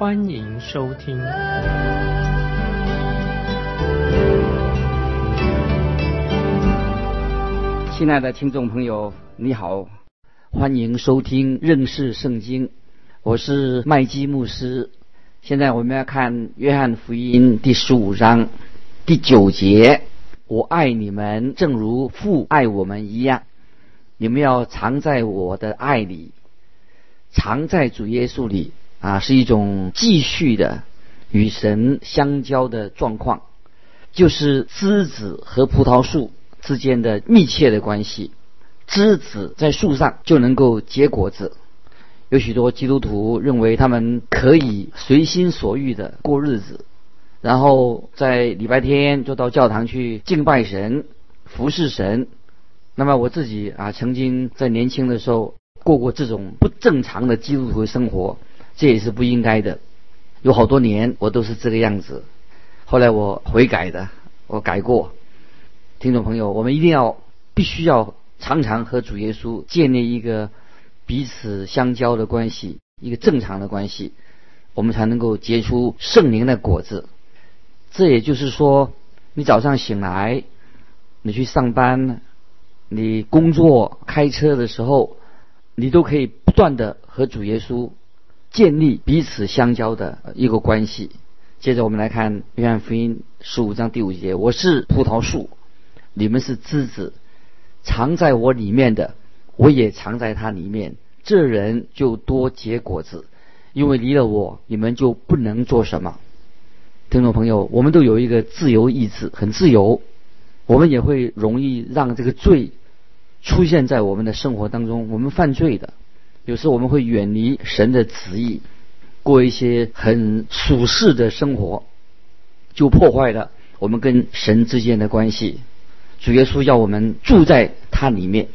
欢迎收听。亲爱的听众朋友，你好，欢迎收听认识圣经，我是麦基牧师。现在我们要看约翰福音第十五章第九节。我爱你们，正如父爱我们一样。你们要藏在我的爱里，藏在主耶稣里啊，是一种继续的与神相交的状况，就是枝子和葡萄树之间的密切的关系。枝子在树上就能够结果子。有许多基督徒认为他们可以随心所欲的过日子。然后在礼拜天就到教堂去敬拜神、服侍神。那么我自己啊，曾经在年轻的时候过过这种不正常的基督徒生活，这也是不应该的。有好多年我都是这个样子。后来我悔改的，我改过。听众朋友，我们一定要必须要常常和主耶稣建立一个彼此相交的关系，一个正常的关系，我们才能够结出圣灵的果子。这也就是说，你早上醒来，你去上班，你工作、开车的时候，你都可以不断的和主耶稣建立彼此相交的一个关系。接着我们来看约翰福音十五章第五节：“我是葡萄树，你们是枝子，藏在我里面的，我也藏在他里面。这人就多结果子，因为离了我，你们就不能做什么。”听众朋友，我们都有一个自由意志，很自由。我们也会容易让这个罪出现在我们的生活当中。我们犯罪的，有时我们会远离神的旨意，过一些很俗世的生活，就破坏了我们跟神之间的关系。主耶稣要我们住在他里面，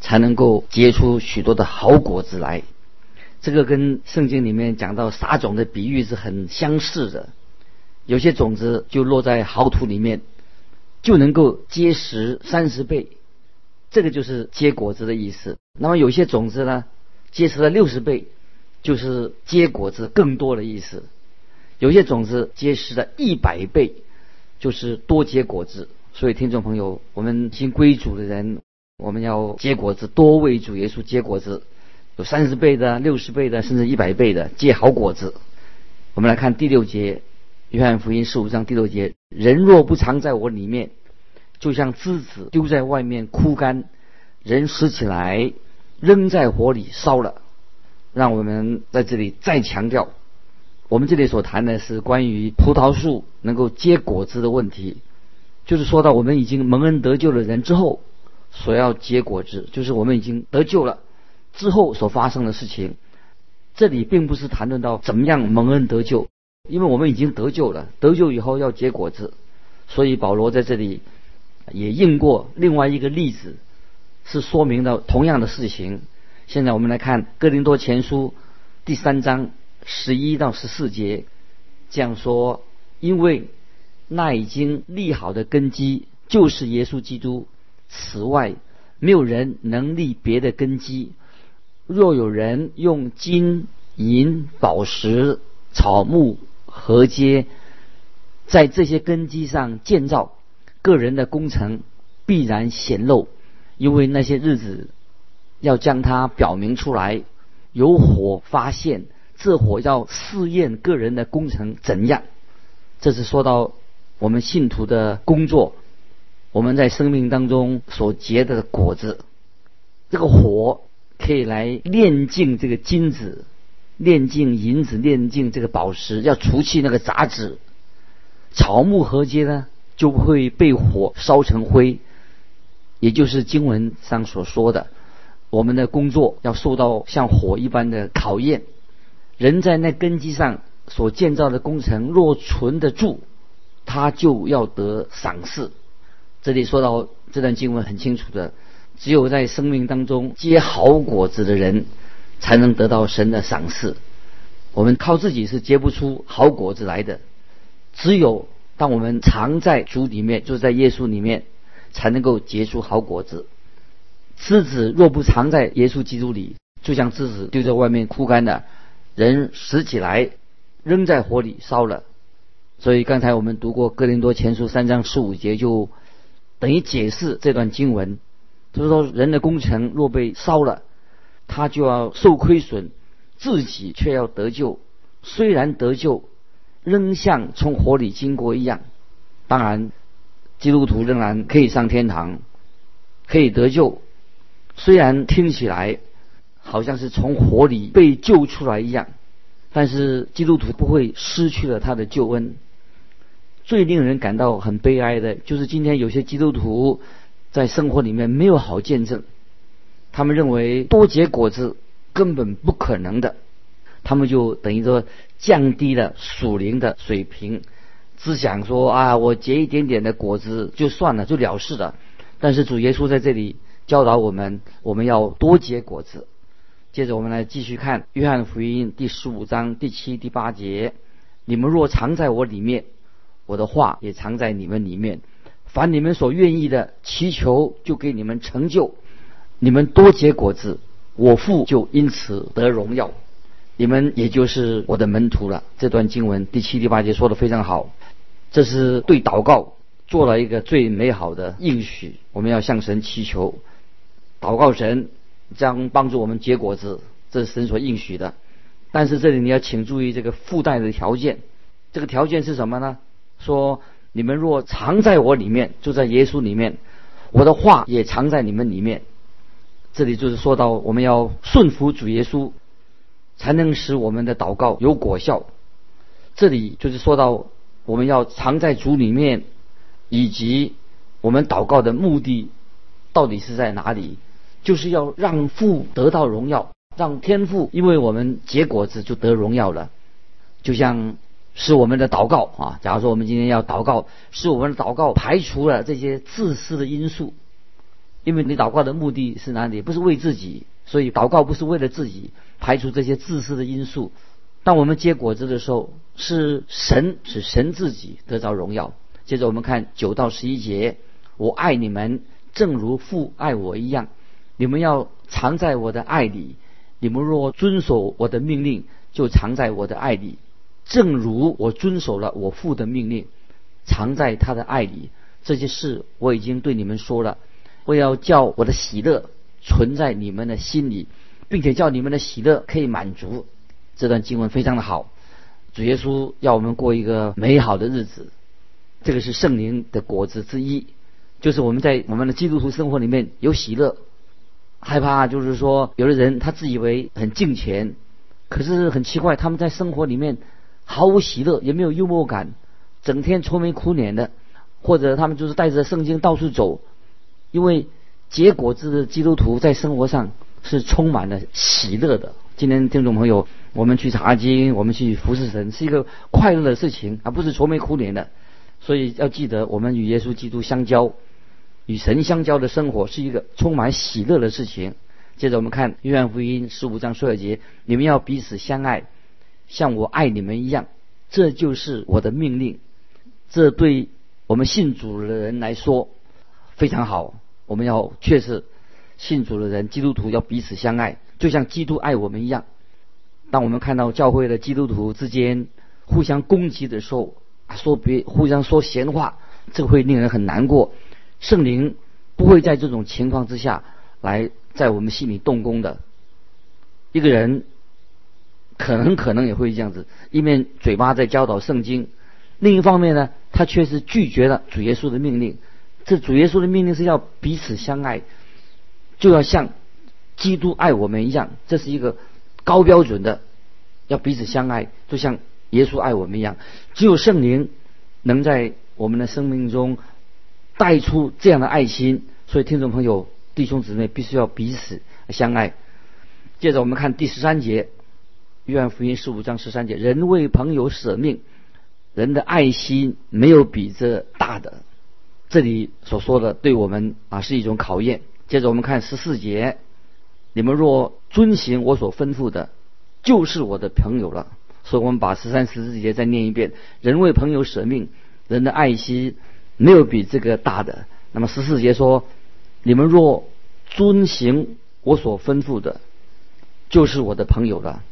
才能够结出许多的好果子来。这个跟圣经里面讲到撒种的比喻是很相似的。有些种子就落在好土里面，就能够结实三十倍，这个就是结果子的意思。那么有些种子呢，结实了六十倍，就是结果子更多的意思。有些种子结实了一百倍，就是多结果子。所以听众朋友，我们新归主的人，我们要结果子，多为主耶稣结果子，有三十倍的、六十倍的，甚至一百倍的结好果子。我们来看第六节。约翰福音十五章第六节：人若不藏在我里面，就像枝子丢在外面枯干；人拾起来，扔在火里烧了。让我们在这里再强调，我们这里所谈的是关于葡萄树能够结果子的问题，就是说到我们已经蒙恩得救的人之后所要结果子，就是我们已经得救了之后所发生的事情。这里并不是谈论到怎么样蒙恩得救。因为我们已经得救了，得救以后要结果子，所以保罗在这里也应过另外一个例子，是说明了同样的事情。现在我们来看哥林多前书第三章十一到十四节，这样说：因为那已经立好的根基就是耶稣基督，此外没有人能立别的根基。若有人用金银宝石草木，河街在这些根基上建造，个人的工程必然显露，因为那些日子要将它表明出来。有火发现，这火要试验个人的工程怎样。这是说到我们信徒的工作，我们在生命当中所结的果子。这个火可以来炼净这个金子。炼净银子，炼净这个宝石，要除去那个杂质。草木合接呢，就会被火烧成灰。也就是经文上所说的，我们的工作要受到像火一般的考验。人在那根基上所建造的工程若存得住，他就要得赏赐。这里说到这段经文很清楚的，只有在生命当中结好果子的人，才能得到神的赏赐。我们靠自己是结不出好果子来的，只有当我们藏在主里面，就在耶稣里面，才能够结出好果子。枝子若不藏在耶稣基督里，就像枝子丢在外面枯干的，人拾起来扔在火里烧了。所以刚才我们读过哥林多前书三章十五节，就等于解释这段经文。就是说，人的工程若被烧了，他就要受亏损。自己却要得救，虽然得救，仍像从火里经过一样。当然，基督徒仍然可以上天堂，可以得救。虽然听起来好像是从火里被救出来一样，但是基督徒不会失去了他的救恩。最令人感到很悲哀的就是今天有些基督徒在生活里面没有好见证，他们认为多结果子。根本不可能的，他们就等于说降低了属灵的水平，只想说啊，我结一点点的果子就算了，就了事了。但是主耶稣在这里教导我们，我们要多结果子。接着我们来继续看约翰福音第十五章第七、第八节：你们若藏在我里面，我的话也藏在你们里面，凡你们所愿意的祈求，就给你们成就。你们多结果子。我父就因此得荣耀，你们也就是我的门徒了。这段经文第七、第八节说的非常好，这是对祷告做了一个最美好的应许。我们要向神祈求，祷告神将帮助我们结果子，这是神所应许的。但是这里你要请注意这个附带的条件，这个条件是什么呢？说你们若藏在我里面，就在耶稣里面，我的话也藏在你们里面。这里就是说到，我们要顺服主耶稣，才能使我们的祷告有果效。这里就是说到，我们要藏在主里面，以及我们祷告的目的到底是在哪里？就是要让父得到荣耀，让天父因为我们结果子就得荣耀了。就像是我们的祷告啊，假如说我们今天要祷告，是我们的祷告排除了这些自私的因素。因为你祷告的目的是哪里？不是为自己，所以祷告不是为了自己，排除这些自私的因素。当我们结果子的时候，是神使神自己得着荣耀。接着我们看九到十一节：我爱你们，正如父爱我一样。你们要藏在我的爱里。你们若遵守我的命令，就藏在我的爱里，正如我遵守了我父的命令，藏在他的爱里。这些事我已经对你们说了。我要叫我的喜乐存在你们的心里，并且叫你们的喜乐可以满足。这段经文非常的好，主耶稣要我们过一个美好的日子，这个是圣灵的果子之一，就是我们在我们的基督徒生活里面有喜乐。害怕就是说，有的人他自以为很敬虔，可是很奇怪，他们在生活里面毫无喜乐，也没有幽默感，整天愁眉苦脸的，或者他们就是带着圣经到处走。因为结果子的基督徒在生活上是充满了喜乐的。今天听众朋友，我们去查经，我们去服侍神，是一个快乐的事情，而不是愁眉苦脸的。所以要记得，我们与耶稣基督相交，与神相交的生活是一个充满喜乐的事情。接着我们看约翰福音十五章十二节：你们要彼此相爱，像我爱你们一样，这就是我的命令。这对我们信主的人来说。非常好，我们要确实信主的人，基督徒要彼此相爱，就像基督爱我们一样。当我们看到教会的基督徒之间互相攻击的时候，说别互相说闲话，这会令人很难过。圣灵不会在这种情况之下来在我们心里动工的。一个人可能可能也会这样子，一面嘴巴在教导圣经，另一方面呢，他却是拒绝了主耶稣的命令。这主耶稣的命令是要彼此相爱，就要像基督爱我们一样，这是一个高标准的，要彼此相爱，就像耶稣爱我们一样。只有圣灵能在我们的生命中带出这样的爱心，所以听众朋友、弟兄姊妹必须要彼此相爱。接着我们看第十三节，约翰福音十五章十三节：人为朋友舍命，人的爱心没有比这大的。这里所说的对我们啊是一种考验。接着我们看十四节：你们若遵行我所吩咐的，就是我的朋友了。所以我们把十三、十四节再念一遍：人为朋友舍命，人的爱心没有比这个大的。那么十四节说：你们若遵行我所吩咐的，就是我的朋友了。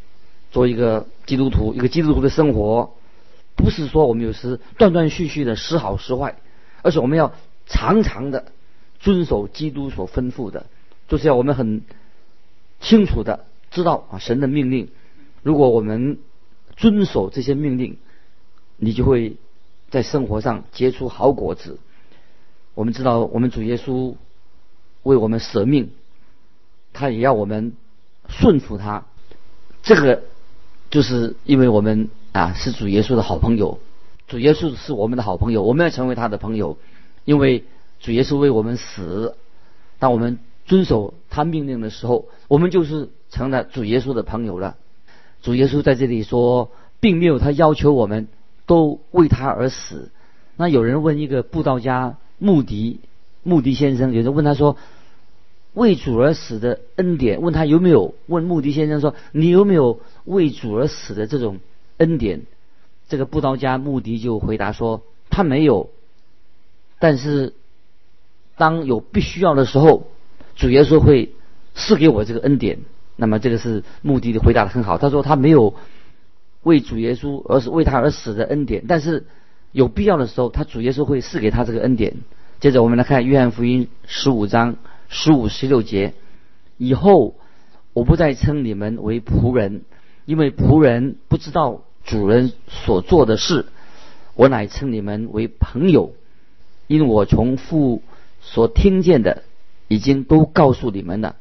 作为一个基督徒，一个基督徒的生活，不是说我们有时断断续续的时好时坏，而是我们要常常的遵守基督所吩咐的，就是要我们很清楚的知道啊神的命令。如果我们遵守这些命令，你就会在生活上结出好果子。我们知道，我们主耶稣为我们舍命，他也要我们顺服他。这个就是因为我们啊是主耶稣的好朋友，主耶稣是我们的好朋友，我们要成为他的朋友。因为主耶稣为我们死，当我们遵守他命令的时候，我们就是成了主耶稣的朋友了。主耶稣在这里说，并没有他要求我们都为他而死。那有人问一个布道家穆迪，穆迪先生，有人问他说。为主而死的恩典，问他有没有？问穆迪先生说：“你有没有为主而死的这种恩典？”这个布道家穆迪就回答说：“他没有。但是当有必须要的时候，主耶稣会赐给我这个恩典。”那么这个是目的的回答的很好。他说他没有为主耶稣而是为他而死的恩典，但是有必要的时候，他主耶稣会赐给他这个恩典。接着我们来看约翰福音十五章。十五十六节，以后我不再称你们为仆人，因为仆人不知道主人所做的事。我乃称你们为朋友，因我从父所听见的，已经都告诉你们了。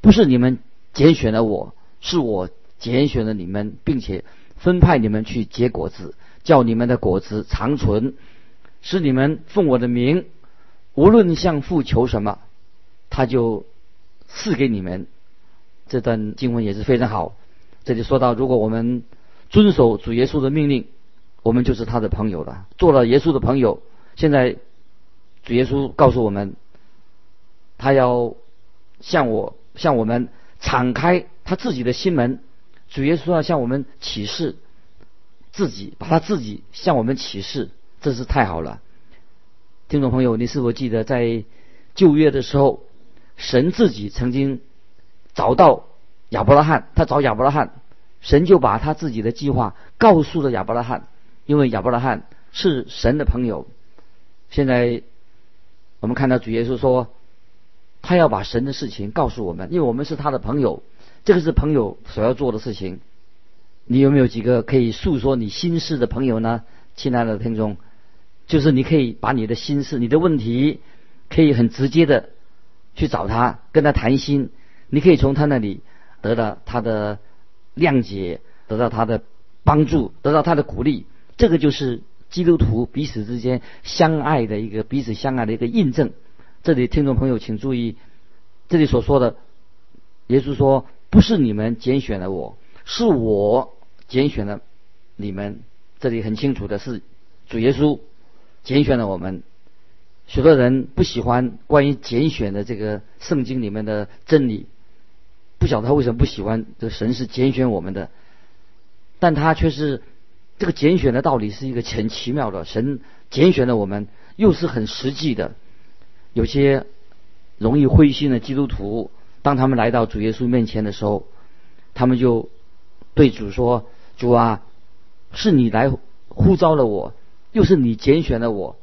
不是你们拣选了我，是我拣选了你们，并且分派你们去结果子，叫你们的果子长存，是你们奉我的名，无论向父求什么。他就赐给你们这段经文也是非常好。这里说到，如果我们遵守主耶稣的命令，我们就是他的朋友了，做了耶稣的朋友。现在主耶稣告诉我们，他要向我向我们敞开他自己的心门。主耶稣要向我们启示自己，把他自己向我们启示，这是太好了。听众朋友，你是否记得在旧约的时候？神自己曾经找到亚伯拉罕，他找亚伯拉罕，神就把他自己的计划告诉了亚伯拉罕，因为亚伯拉罕是神的朋友。现在我们看到主耶稣说，他要把神的事情告诉我们，因为我们是他的朋友，这个是朋友所要做的事情。你有没有几个可以诉说你心事的朋友呢？亲爱的听众，就是你可以把你的心事、你的问题，可以很直接的。去找他，跟他谈心，你可以从他那里得到他的谅解，得到他的帮助，得到他的鼓励。这个就是基督徒彼此之间相爱的一个彼此相爱的一个印证。这里听众朋友请注意，这里所说的，耶稣说：“不是你们拣选了我，是我拣选了你们。”这里很清楚的是，主耶稣拣选了我们。许多人不喜欢关于拣选的这个圣经里面的真理，不晓得他为什么不喜欢。这神是拣选我们的，但他却是这个拣选的道理是一个很奇妙的。神拣选了我们，又是很实际的。有些容易灰心的基督徒，当他们来到主耶稣面前的时候，他们就对主说：“主啊，是你来呼召了我，又是你拣选了我。”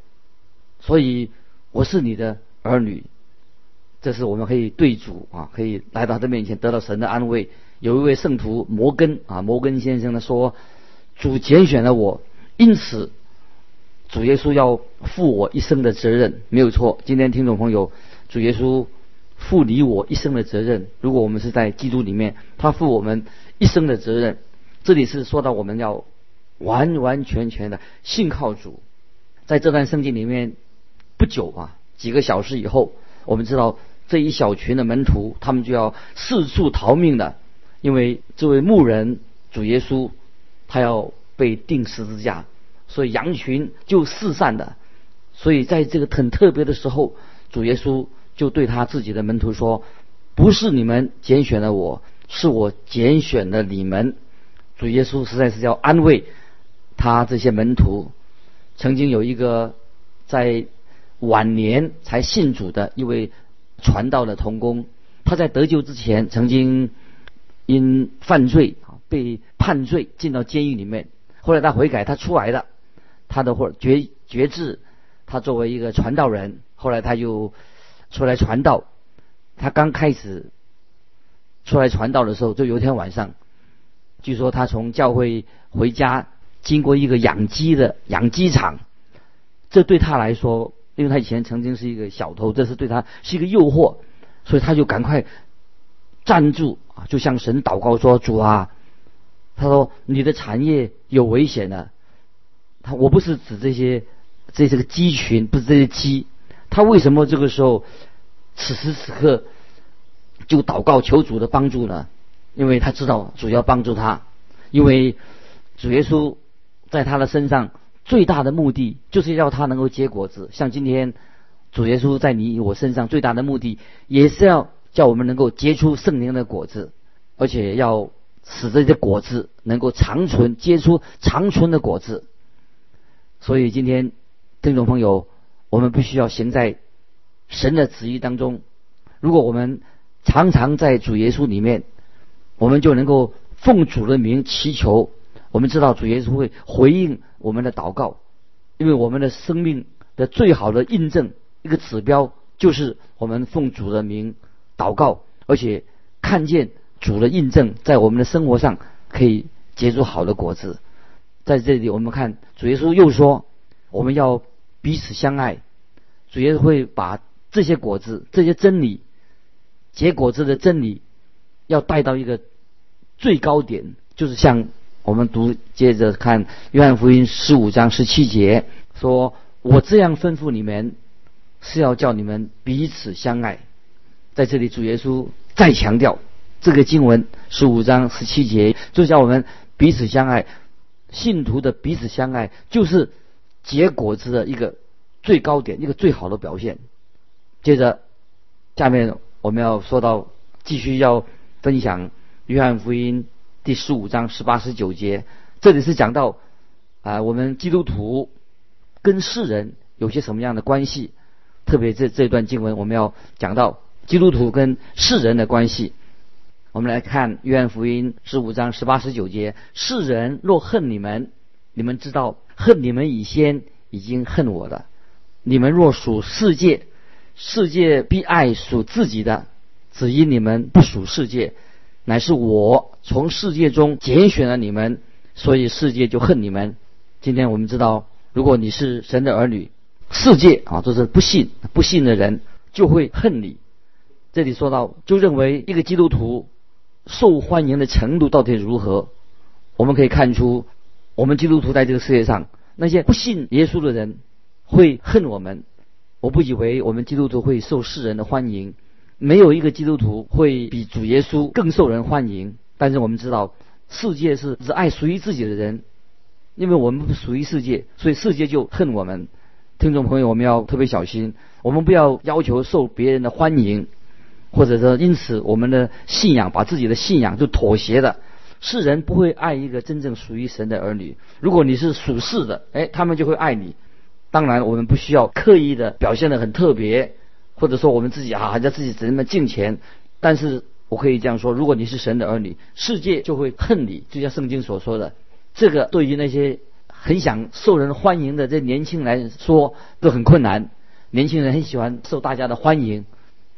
所以我是你的儿女，这是我们可以对主啊，可以来到他的面前得到神的安慰。有一位圣徒摩根啊，摩根先生呢说，主拣选了我，因此主耶稣要负我一生的责任，没有错。今天听众朋友，主耶稣负你我一生的责任。如果我们是在基督里面，他负我们一生的责任。这里是说到我们要完完全全的信靠主，在这段圣经里面。不久啊，几个小时以后，我们知道这一小群的门徒，他们就要四处逃命的，因为这位牧人主耶稣他要被钉十字架，所以羊群就四散的。所以在这个很特别的时候，主耶稣就对他自己的门徒说：“不是你们拣选了我，是我拣选了你们。”主耶稣实在是要安慰他这些门徒。曾经有一个在晚年才信主的一位传道的童工，他在得救之前曾经因犯罪啊被判罪进到监狱里面，后来他悔改，他出来了，他的或觉觉志。他作为一个传道人，后来他就出来传道。他刚开始出来传道的时候，就有一天晚上，据说他从教会回家，经过一个养鸡的养鸡场，这对他来说，因为他以前曾经是一个小偷，这是对他是一个诱惑，所以他就赶快站住啊，就向神祷告说：“主啊，他说你的产业有危险了。”他我不是指这些。这这个鸡群不是这些鸡，他为什么这个时候此时此刻就祷告求主的帮助呢？因为他知道主要帮助他，因为主耶稣在他的身上最大的目的就是要他能够结果子。像今天主耶稣在你我身上最大的目的，也是要叫我们能够结出圣灵的果子，而且要使这些果子能够长存，结出长存的果子。所以今天。听众朋友，我们必须要行在神的旨意当中。如果我们常常在主耶稣里面，我们就能够奉主的名祈求。我们知道主耶稣会回应我们的祷告，因为我们的生命的最好的印证一个指标，就是我们奉主的名祷告，而且看见主的印证在我们的生活上可以结出好的果子。在这里，我们看主耶稣又说。我们要彼此相爱，主耶稣会把这些果子、这些真理、结果子的真理，要带到一个最高点，就是像我们读接着看约翰福音十五章十七节说：“我这样吩咐你们，是要叫你们彼此相爱。”在这里，主耶稣再强调这个经文十五章十七节，就叫我们彼此相爱。信徒的彼此相爱，就是。结果子的一个最高点，一个最好的表现。接着，下面我们要说到，继续要分享约翰福音第十五章十八十九节。这里是讲到啊，我们基督徒跟世人有些什么样的关系？特别这这段经文，我们要讲到基督徒跟世人的关系。我们来看约翰福音十五章十八十九节：世人若恨你们，你们知道。恨你们以先已经恨我了。你们若属世界，世界必爱属自己的；只因你们不属世界，乃是我从世界中拣选了你们，所以世界就恨你们。今天我们知道，如果你是神的儿女，世界啊，都是不信、不信的人就会恨你。这里说到，就认为一个基督徒受欢迎的程度到底如何？我们可以看出。我们基督徒在这个世界上，那些不信耶稣的人会恨我们。我不以为我们基督徒会受世人的欢迎，没有一个基督徒会比主耶稣更受人欢迎。但是我们知道，世界是只爱属于自己的人，因为我们不属于世界，所以世界就恨我们。听众朋友，我们要特别小心，我们不要要求受别人的欢迎，或者说因此我们的信仰把自己的信仰就妥协了。世人不会爱一个真正属于神的儿女。如果你是属世的，哎，他们就会爱你。当然，我们不需要刻意的表现的很特别，或者说我们自己啊，还在自己怎么敬虔。但是我可以这样说：如果你是神的儿女，世界就会恨你，就像圣经所说的。这个对于那些很想受人欢迎的这年轻人来说都很困难。年轻人很喜欢受大家的欢迎，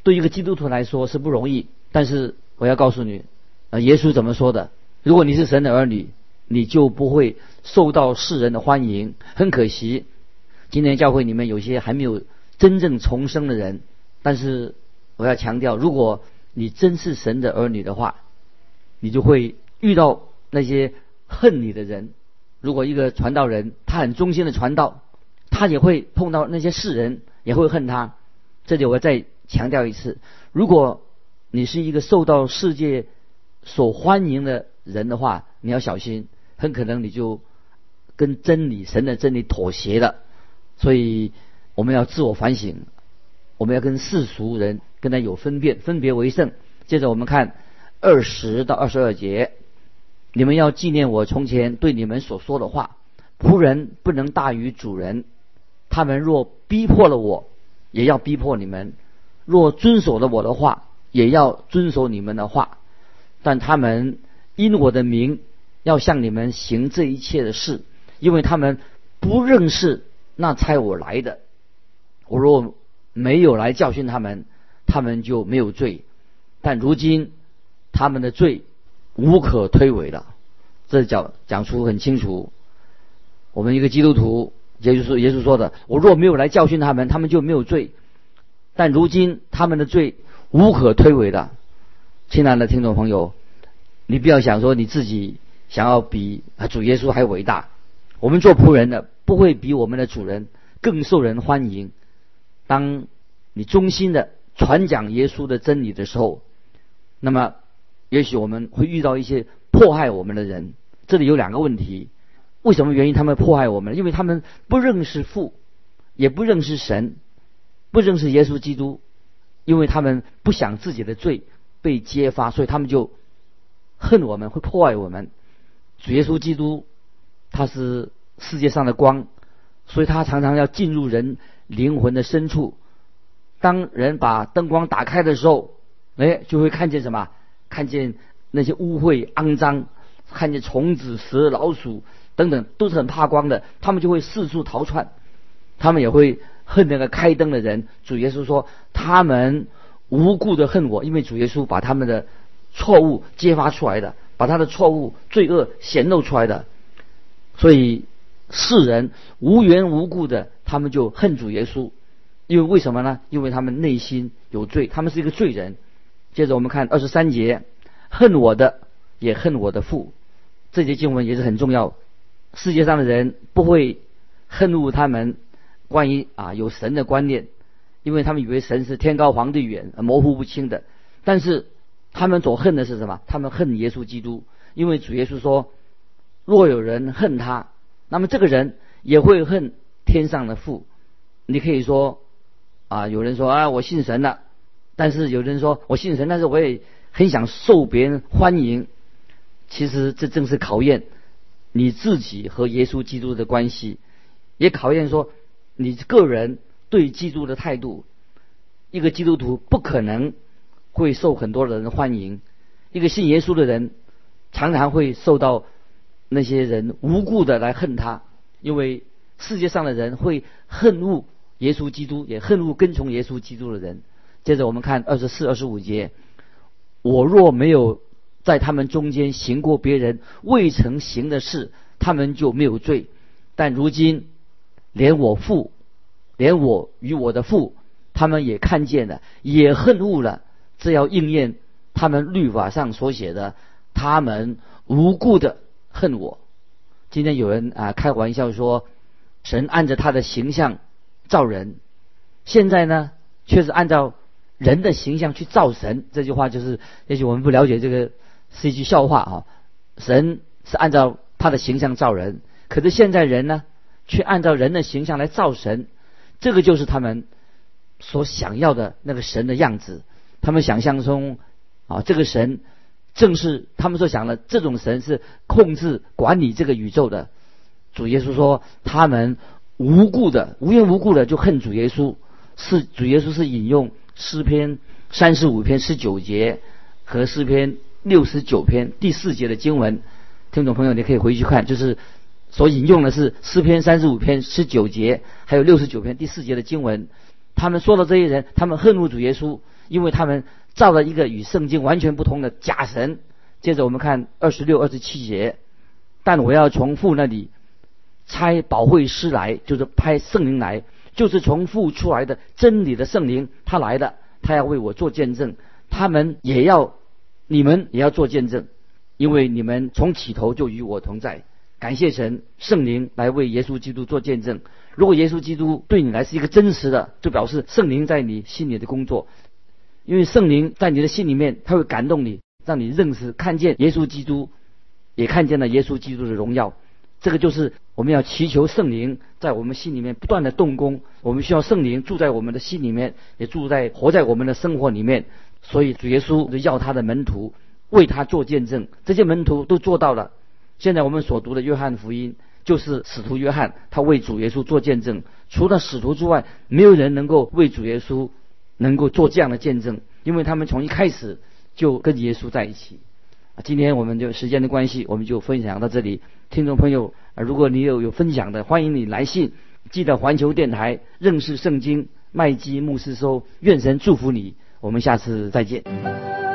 对一个基督徒来说是不容易。但是我要告诉你，啊，耶稣怎么说的？如果你是神的儿女，你就不会受到世人的欢迎。很可惜，今天教会里面有些还没有真正重生的人。但是我要强调，如果你真是神的儿女的话，你就会遇到那些恨你的人。如果一个传道人他很忠心的传道，他也会碰到那些世人也会恨他。这里我再强调一次：如果你是一个受到世界所欢迎的，人的话，你要小心，很可能你就跟真理、神的真理妥协了。所以我们要自我反省，我们要跟世俗人跟他有分辨，分别为圣。接着我们看二十到二十二节，你们要纪念我从前对你们所说的话：仆人不能大于主人。他们若逼迫了我，也要逼迫你们；若遵守了我的话，也要遵守你们的话。但他们因我的名要向你们行这一切的事，因为他们不认识那差我来的。我若没有来教训他们，他们就没有罪。但如今他们的罪无可推诿了。这讲讲出很清楚，我们一个基督徒。也就是，耶稣说的：“我若没有来教训他们，他们就没有罪。但如今他们的罪无可推诿的。”亲爱的听众朋友，你不要想说你自己想要比主耶稣还伟大。我们做仆人的不会比我们的主人更受人欢迎。当你忠心的传讲耶稣的真理的时候，那么也许我们会遇到一些迫害我们的人。这里有两个问题。为什么原因？他们迫害我们，因为他们不认识父，也不认识神，不认识耶稣基督，因为他们不想自己的罪被揭发，所以他们就恨我们，会破坏我们。主耶稣基督他是世界上的光，所以他常常要进入人灵魂的深处。当人把灯光打开的时候，哎，就会看见什么？看见那些污秽、肮脏，看见虫子、蛇、老鼠。等等都是很怕光的，他们就会四处逃窜，他们也会恨那个开灯的人。主耶稣说，他们无故的恨我，因为主耶稣把他们的错误揭发出来的，把他的错误罪恶显露出来的，所以世人无缘无故的他们就恨主耶稣，因为为什么呢？因为他们内心有罪，他们是一个罪人。接着我们看二十三节，恨我的也恨我的父，这节经文也是很重要。世界上的人不会恨恶他们关于啊有神的观念，因为他们以为神是天高皇帝远、模糊不清的。但是他们所恨的是什么？他们恨耶稣基督，因为主耶稣说：若有人恨他，那么这个人也会恨天上的父。你可以说啊，有人说啊，我信神了，但是有人说我信神，但是我也很想受别人欢迎。其实这正是考验。你自己和耶稣基督的关系，也考验说你个人对基督的态度。一个基督徒不可能会受很多人欢迎，一个信耶稣的人常常会受到那些人无故的来恨他，因为世界上的人会恨恶耶稣基督，也恨恶跟从耶稣基督的人。接着我们看二十四、二十五节，我若没有。在他们中间行过别人未曾行的事，他们就没有罪。但如今，连我父，连我与我的父，他们也看见了，也恨恶了。这要应验他们律法上所写的，他们无故的恨我。今天有人啊开玩笑说，神按着他的形象造人，现在呢却是按照人的形象去造神。这句话就是，也许我们不了解这个。是一句笑话啊！神是按照他的形象造人，可是现在人呢，却按照人的形象来造神，这个就是他们所想要的那个神的样子。他们想象中啊，这个神正是他们所想的这种神是控制管理这个宇宙的。主耶稣说，他们无故的、无缘无故的就恨主耶稣。是主耶稣是引用诗篇三十五篇十九节和诗篇。六十九篇第四节的经文，听众朋友，你可以回去看，就是所引用的是诗篇三十五篇十九节，还有六十九篇第四节的经文。他们说的这些人，他们恨恶主耶稣，因为他们造了一个与圣经完全不同的假神。接着我们看二十六、二十七节，但我要从父那里差保惠师来，就是派圣灵来，就是从父出来的真理的圣灵，他来的，他要为我做见证，他们也要。你们也要做见证，因为你们从起头就与我同在。感谢神，圣灵来为耶稣基督做见证。如果耶稣基督对你来是一个真实的，就表示圣灵在你心里的工作。因为圣灵在你的心里面，他会感动你，让你认识、看见耶稣基督。也看见了耶稣基督的荣耀。这个就是我们要祈求圣灵在我们心里面不断的动工。我们需要圣灵住在我们的心里面，也住在活在我们的生活里面。所以主耶稣就要他的门徒为他做见证，这些门徒都做到了。现在我们所读的约翰福音，就是使徒约翰他为主耶稣做见证。除了使徒之外，没有人能够为主耶稣能够做这样的见证，因为他们从一开始就跟耶稣在一起。今天我们就时间的关系，我们就分享到这里。听众朋友，如果你有有分享的，欢迎你来信。记得环球电台认识圣经麦基牧师说，愿神祝福你。我们下次再见。